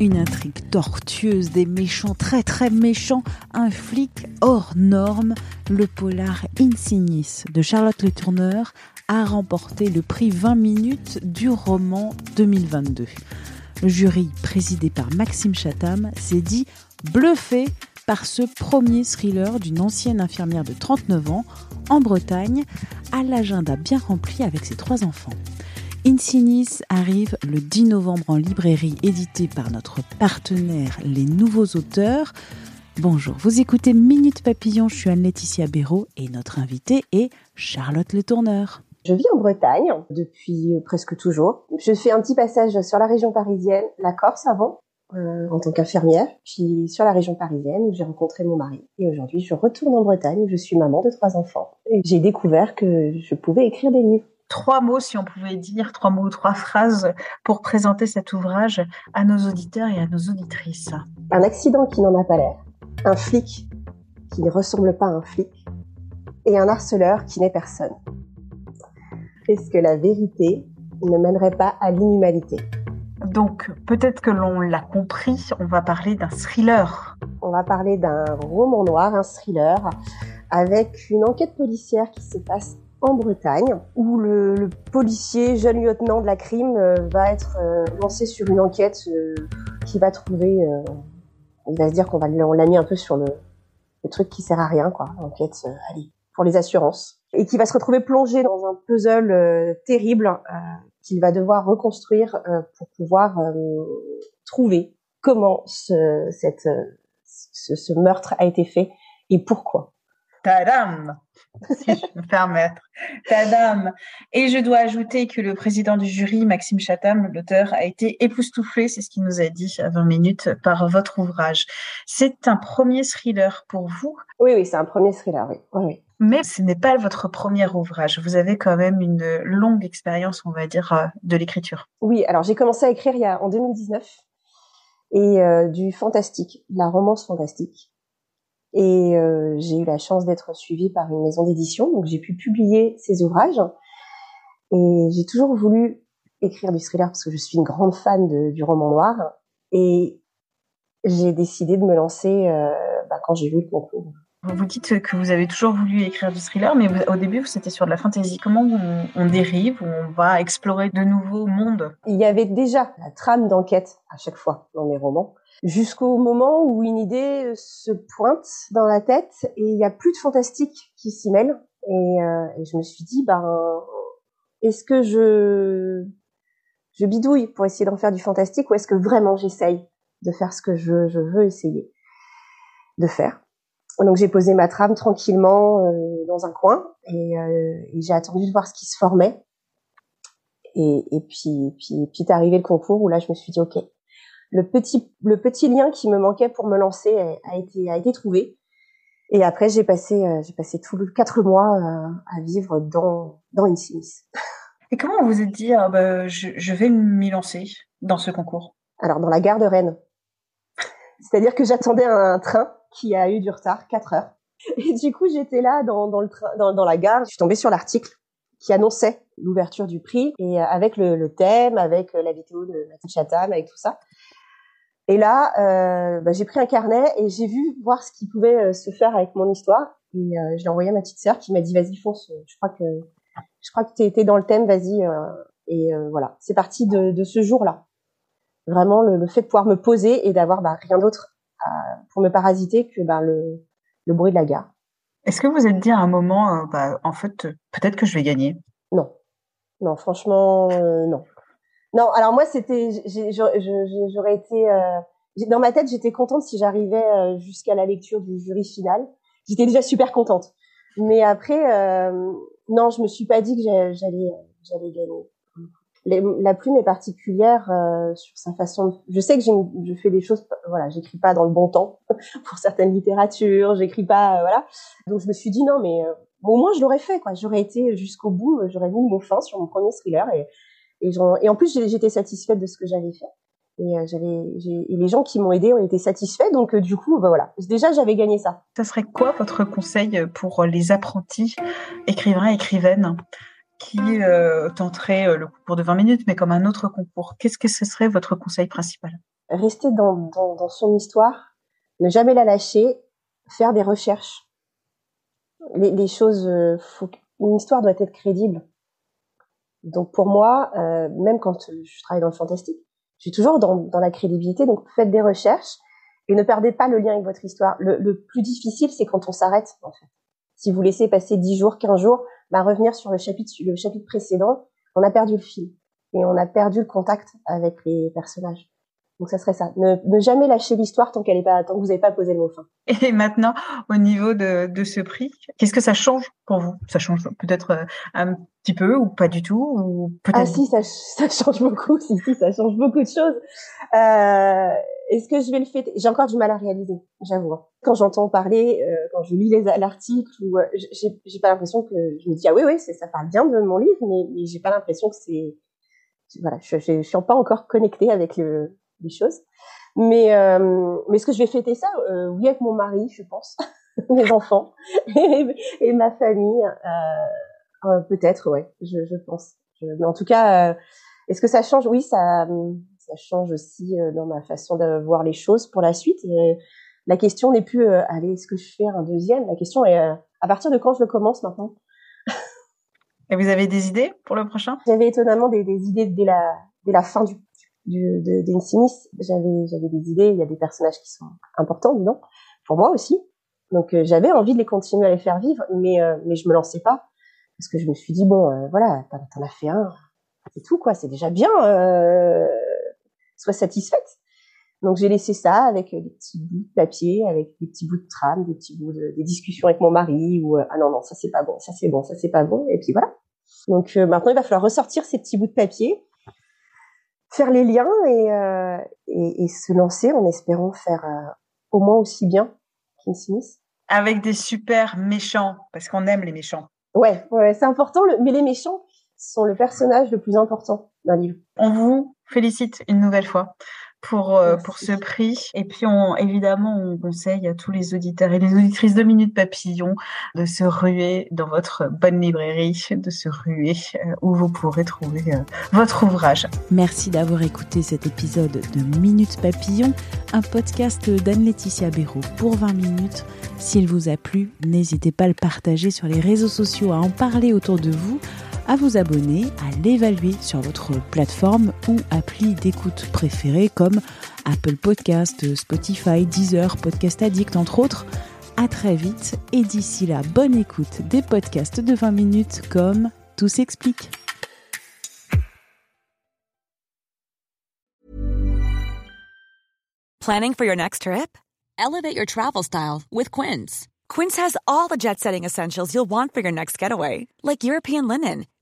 Une intrigue tortueuse, des méchants très très méchants, un flic hors norme, le polar Insignis de Charlotte Le Tourneur a remporté le prix 20 minutes du roman 2022. Le jury, présidé par Maxime Chatham, s'est dit bluffé par ce premier thriller d'une ancienne infirmière de 39 ans en Bretagne, à l'agenda bien rempli avec ses trois enfants. Insinis arrive le 10 novembre en librairie, édité par notre partenaire Les Nouveaux Auteurs. Bonjour, vous écoutez Minute Papillon, je suis Anne-Laetitia Béraud et notre invitée est Charlotte Le Tourneur. Je vis en Bretagne depuis euh, presque toujours. Je fais un petit passage sur la région parisienne, la Corse avant, euh, en tant qu'infirmière, puis sur la région parisienne où j'ai rencontré mon mari. Et aujourd'hui, je retourne en Bretagne où je suis maman de trois enfants. Et j'ai découvert que je pouvais écrire des livres. Trois mots, si on pouvait dire, trois mots ou trois phrases pour présenter cet ouvrage à nos auditeurs et à nos auditrices. Un accident qui n'en a pas l'air, un flic qui ne ressemble pas à un flic, et un harceleur qui n'est personne. Est-ce que la vérité ne mènerait pas à l'inhumanité? Donc, peut-être que l'on l'a compris, on va parler d'un thriller. On va parler d'un roman noir, un thriller, avec une enquête policière qui se passe en Bretagne, où le, le policier, jeune lieutenant de la crime, euh, va être euh, lancé sur une enquête euh, qui va trouver... euh, il va se dire qu'on va on l'a mis un peu sur le, le truc qui sert à rien, quoi. Enquête, euh, allez, pour les assurances. Et qui va se retrouver plongé dans un puzzle euh, terrible qu'il va devoir reconstruire pour pouvoir trouver comment ce, cette, ce, ce meurtre a été fait et pourquoi. Tadam Si je peux me permettre. Tadam Et je dois ajouter que le président du jury, Maxime Chatham, l'auteur, a été époustouflé, c'est ce qu'il nous a dit à 20 minutes, par votre ouvrage. C'est un premier thriller pour vous, Oui, oui, c'est un premier thriller, oui. oui, oui. mais ce n'est pas votre premier ouvrage. Vous avez quand même une longue expérience, on va dire, euh, de l'écriture. Oui, alors j'ai commencé à écrire il y a, en 2019 et euh, du fantastique, de la romance fantastique. Et euh, j'ai eu la chance d'être suivie par une maison d'édition, donc j'ai pu publier ces ouvrages. Et j'ai toujours voulu écrire du thriller parce que je suis une grande fan du roman noir. Et j'ai décidé de me lancer euh, bah, quand j'ai vu le concours. Vous vous dites que vous avez toujours voulu écrire du thriller, mais vous- au début, c'était sur de la fantasy. Comment on, on dérive, on va explorer de nouveaux mondes? Il y avait déjà la trame d'enquête à chaque fois dans mes romans, jusqu'au moment où une idée se pointe dans la tête et il n'y a plus de fantastique qui s'y mêle. Et, euh, et je me suis dit, ben, est-ce que je, bidouille pour essayer d'en faire du fantastique ou est-ce que vraiment j'essaye de faire ce que je veux essayer de faire? Donc j'ai posé ma trame tranquillement euh, dans un coin et, euh, et j'ai attendu de voir ce qui se formait. Et, et puis, puis, puis est arrivé le concours où là, je me suis dit, ok, le petit, le petit lien qui me manquait pour me lancer a, a été, a été trouvé. Et après, j'ai passé, euh, j'ai passé tout le quatre mois euh, à vivre dans, dans Insinis. Et comment vous vous êtes dit, ah bah, je, je vais m'y lancer dans ce concours? Alors, dans la gare de Rennes. C'est-à-dire que j'attendais un train qui a eu du retard, 4 heures. Et du coup, j'étais là dans, dans, le train, dans, dans la gare. Je suis tombée sur l'article qui annonçait l'ouverture du prix et euh, avec le, thème, avec euh, la vidéo de Mathieu Chatham, avec tout ça. Et là, euh, bah, j'ai pris un carnet et j'ai vu voir ce qui pouvait se faire avec mon histoire. Et je l'ai envoyé à ma petite sœur qui m'a dit vas-y fonce. Je crois que je crois que t'es dans le thème, vas-y. et voilà, c'est parti de, de ce jour-là. Vraiment le, le fait de pouvoir me poser et d'avoir bah, rien d'autre à- pour me parasiter que bah, le, le bruit de la gare. Est-ce que vous êtes dit à un moment, euh, bah, en fait, euh, peut-être que je vais gagner? Non, non, franchement, euh, non. Non, alors moi, c'était, j'aurais été, euh, dans ma tête, j'étais contente si j'arrivais euh, jusqu'à la lecture du jury final. J'étais déjà super contente. Mais après, euh, non, je me suis pas dit que j'a- j'allais j'allais gagner la plume est particulière euh, sur sa façon. De... Je sais que je fais des choses, voilà, j'écris pas dans le bon temps pour certaines littératures, j'écris pas, euh, voilà. Donc je me suis dit non, mais euh, au moins je l'aurais fait, quoi. J'aurais été jusqu'au bout, j'aurais mis mon fin sur mon premier thriller et et, et en plus j'étais satisfaite de ce que j'avais fait. Et j'avais, et les gens qui m'ont aidé ont été satisfaits, donc du coup, bah, voilà. Déjà, j'avais gagné ça. Ça serait quoi votre conseil pour les apprentis écrivains, écrivaines? Qui euh, tenterait euh, le concours de 20 minutes, mais comme un autre concours. Qu'est-ce que ce serait votre conseil principal? Rester dans, son histoire, ne jamais la lâcher, faire des recherches. Les, choses, euh, une histoire doit être crédible. Donc pour moi, même quand je travaille dans le fantastique, je suis toujours dans, dans la crédibilité. Donc faites des recherches et ne perdez pas le lien avec votre histoire. Le, le plus difficile, c'est quand on s'arrête en fait. Si vous laissez passer 10 jours, 15 jours, bah, revenir sur le chapitre, le chapitre précédent, on a perdu le fil et on a perdu le contact avec les personnages. Donc ça serait ça. Ne, ne jamais lâcher l'histoire tant qu'elle est pas, tant que vous n'avez pas posé le mot fin. Et maintenant, au niveau de, de ce prix, qu'est-ce que ça change pour vous? Ça change peut-être euh, un petit peu ou pas du tout ou peut-être. Ah si, ça, ça change beaucoup. Si si, ça change beaucoup de choses. Euh, est-ce que je vais le fêter? J'ai encore du mal à réaliser, j'avoue. Quand j'entends parler, euh, quand je lis l'article, ou euh, j'ai pas l'impression que je me dis ah oui oui, ça parle bien de mon livre, mais, mais j'ai pas l'impression que c'est voilà, je, je, je, suis pas encore connectée avec le, les choses. Mais euh, mais est-ce que je vais fêter ça euh, Oui, avec mon mari, je pense, mes enfants et, et, ma famille, euh, peut-être, ouais, je, je pense. mais en tout cas, est-ce que ça change? Oui, ça ça change aussi euh, dans ma façon de voir les choses pour la suite. Et la question n'est plus, euh, allez, est-ce que je fais un deuxième? La question est, euh, à partir de quand je le commence maintenant? Et vous avez des idées pour le prochain? J'avais étonnamment des, des, idées dès la, dès la fin du, du de. J'avais, j'avais des idées. Il y a des personnages qui sont importants, disons, pour moi aussi. Donc j'avais envie de les continuer à les faire vivre, mais mais je me lançais pas parce que je me suis dit bon, voilà, t'en, as fait un, c'est tout quoi, c'est déjà bien. Euh, soit satisfaite. Donc j'ai laissé ça avec des petits bouts de papier, avec des petits bouts de trame, des petits bouts de des discussions avec mon mari ou euh, ah non non ça c'est pas bon, ça c'est bon, ça c'est pas bon et puis voilà. Donc euh, maintenant il va falloir ressortir ces petits bouts de papier, faire les liens et euh, et, et, se lancer en espérant faire au moins aussi bien qu'Insinis. Avec des super méchants parce qu'on aime les méchants. Ouais ouais c'est important mais les méchants sont le personnage le plus important d'un livre. On vous félicite une nouvelle fois pour euh, pour ce prix et puis on évidemment on conseille à tous les auditeurs et les auditrices de Minute Papillon de se ruer dans votre bonne librairie de se ruer euh, où vous pourrez trouver euh, votre ouvrage. Merci d'avoir écouté cet épisode de Minute Papillon, un podcast d'Anne-Laetitia Béraud pour 20 minutes. S'il vous a plu, n'hésitez pas à le partager sur les réseaux sociaux, à en parler autour de vous à vous abonner, à l'évaluer sur votre plateforme ou appli d'écoute préférée comme Apple Podcast, Spotify, Deezer, Podcast Addict entre autres. À très vite et d'ici là, bonne écoute des podcasts de 20 minutes comme Tout s'explique. Planning for your next trip? Elevate your travel style with Quince. Quince has all the jet-setting essentials you'll want for your next getaway, like European linen